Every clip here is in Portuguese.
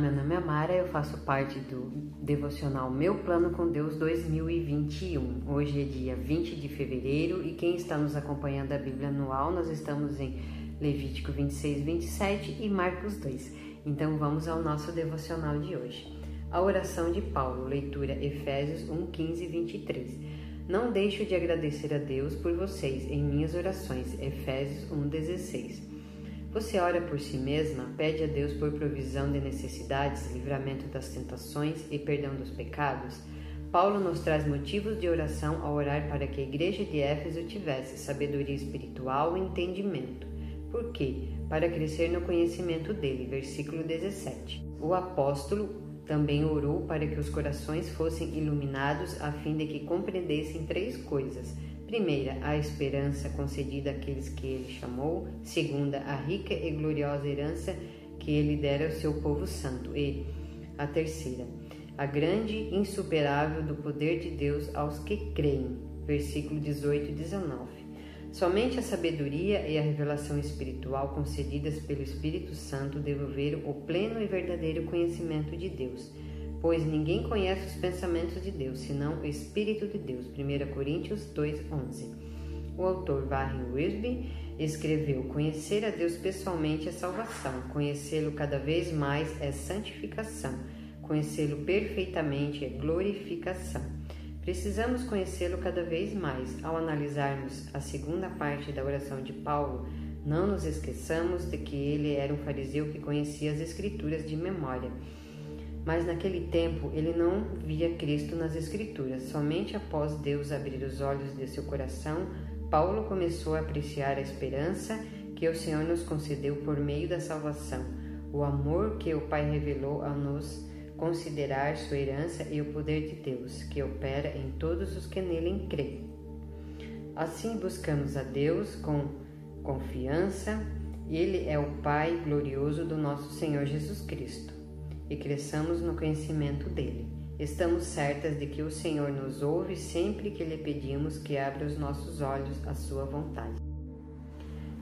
meu nome é Mara, eu faço parte do devocional Meu Plano com Deus 2021. Hoje é dia 20 de fevereiro e quem está nos acompanhando a Bíblia anual, nós estamos em Levítico 26, 27 e Marcos 2. Então vamos ao nosso devocional de hoje. A oração de Paulo, leitura Efésios 1, 15 e 23. Não deixo de agradecer a Deus por vocês em minhas orações, Efésios 1, 16. Você ora por si mesma, pede a Deus por provisão de necessidades, livramento das tentações e perdão dos pecados? Paulo nos traz motivos de oração ao orar para que a igreja de Éfeso tivesse sabedoria espiritual e entendimento. Por quê? Para crescer no conhecimento dele. Versículo 17. O apóstolo também orou para que os corações fossem iluminados a fim de que compreendessem três coisas Primeira, a esperança concedida àqueles que ele chamou. Segunda, a rica e gloriosa herança que ele dera ao seu povo santo. E a terceira, a grande insuperável do poder de Deus aos que creem. Versículo 18 e 19. Somente a sabedoria e a revelação espiritual concedidas pelo Espírito Santo devolveram o pleno e verdadeiro conhecimento de Deus pois ninguém conhece os pensamentos de Deus, senão o Espírito de Deus. 1 Coríntios 2:11. O autor Warren Wiersbe escreveu: Conhecer a Deus pessoalmente é salvação, conhecê-lo cada vez mais é santificação, conhecê-lo perfeitamente é glorificação. Precisamos conhecê-lo cada vez mais. Ao analisarmos a segunda parte da oração de Paulo, não nos esqueçamos de que ele era um fariseu que conhecia as Escrituras de memória mas naquele tempo ele não via Cristo nas Escrituras. Somente após Deus abrir os olhos de seu coração, Paulo começou a apreciar a esperança que o Senhor nos concedeu por meio da salvação, o amor que o Pai revelou a nos considerar sua herança e o poder de Deus, que opera em todos os que nele creem. Assim buscamos a Deus com confiança, ele é o Pai glorioso do nosso Senhor Jesus Cristo e cresçamos no conhecimento dele. Estamos certas de que o Senhor nos ouve sempre que lhe pedimos que abra os nossos olhos à sua vontade.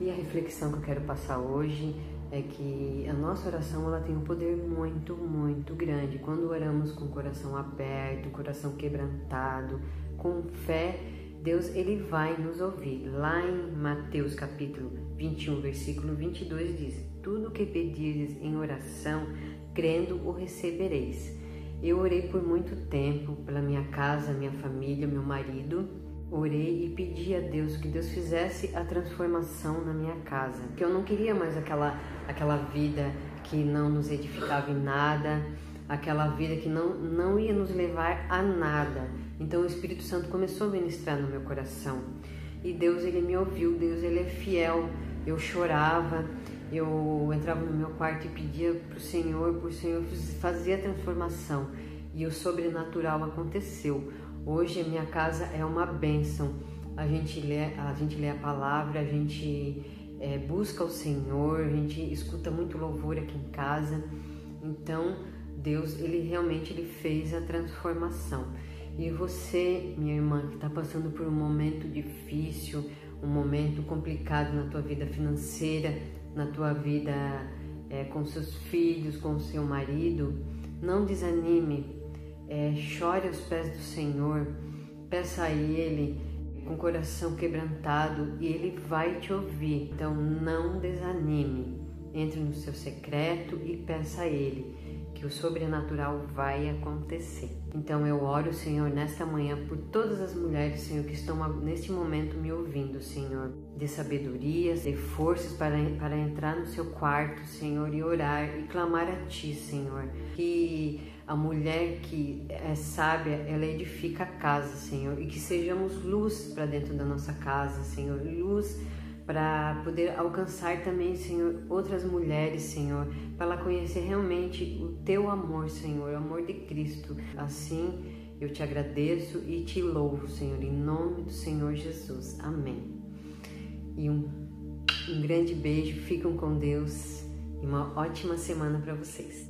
E a reflexão que eu quero passar hoje é que a nossa oração ela tem um poder muito, muito grande. Quando oramos com o coração aberto, coração quebrantado, com fé, Deus ele vai nos ouvir. Lá em Mateus capítulo 21, versículo 22 diz: Tudo que pedires em oração, crendo o recebereis. Eu orei por muito tempo pela minha casa, minha família, meu marido. Orei e pedi a Deus que Deus fizesse a transformação na minha casa. Que eu não queria mais aquela aquela vida que não nos edificava em nada, aquela vida que não não ia nos levar a nada. Então o Espírito Santo começou a ministrar no meu coração. E Deus ele me ouviu, Deus ele é fiel. Eu chorava, eu entrava no meu quarto e pedia para o Senhor, para o Senhor fazer a transformação e o sobrenatural aconteceu. Hoje a minha casa é uma bênção. A gente lê a, gente lê a palavra, a gente é, busca o Senhor, a gente escuta muito louvor aqui em casa. Então Deus ele realmente ele fez a transformação. E você, minha irmã, que está passando por um momento difícil, um momento complicado na tua vida financeira, na tua vida é, com seus filhos, com seu marido, não desanime, é, chore aos pés do Senhor, peça a Ele com o coração quebrantado e Ele vai te ouvir. Então não desanime, entre no seu secreto e peça a Ele que o sobrenatural vai acontecer. Então eu oro, Senhor, nesta manhã por todas as mulheres, Senhor, que estão neste momento me ouvindo, Senhor. De sabedoria, de forças para, para entrar no seu quarto, Senhor, e orar e clamar a Ti, Senhor. Que a mulher que é sábia, ela edifica a casa, Senhor, e que sejamos luz para dentro da nossa casa, Senhor, luz para poder alcançar também, Senhor, outras mulheres, Senhor, para ela conhecer realmente o teu amor, Senhor, o amor de Cristo. Assim, eu te agradeço e te louvo, Senhor, em nome do Senhor Jesus. Amém. E um, um grande beijo, ficam com Deus e uma ótima semana para vocês.